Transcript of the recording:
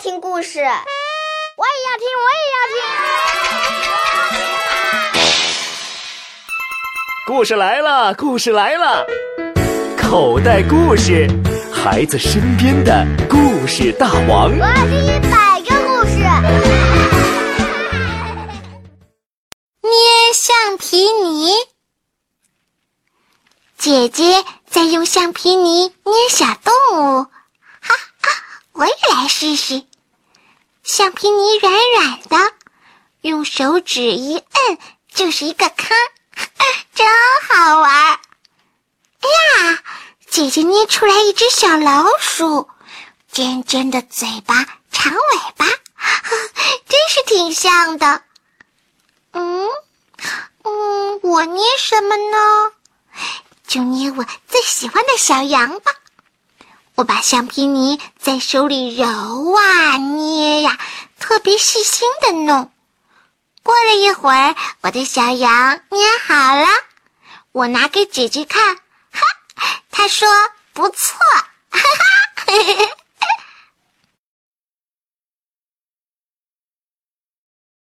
听故事，我也要听，我也要听。故事来了，故事来了，口袋故事，孩子身边的故事大王。我要听一百个故事。捏橡皮泥，姐姐在用橡皮泥捏小动物，试试。橡皮泥软软的，用手指一摁就是一个坑，真好玩。哎呀，姐姐捏出来一只小老鼠，尖尖的嘴巴，长尾巴，真是挺像的。嗯嗯，我捏什么呢？就捏我最喜欢的小羊吧。我把橡皮泥在手里揉啊捏呀，特别细心的弄。过了一会儿，我的小羊捏好了，我拿给姐姐看，哈，她说不错，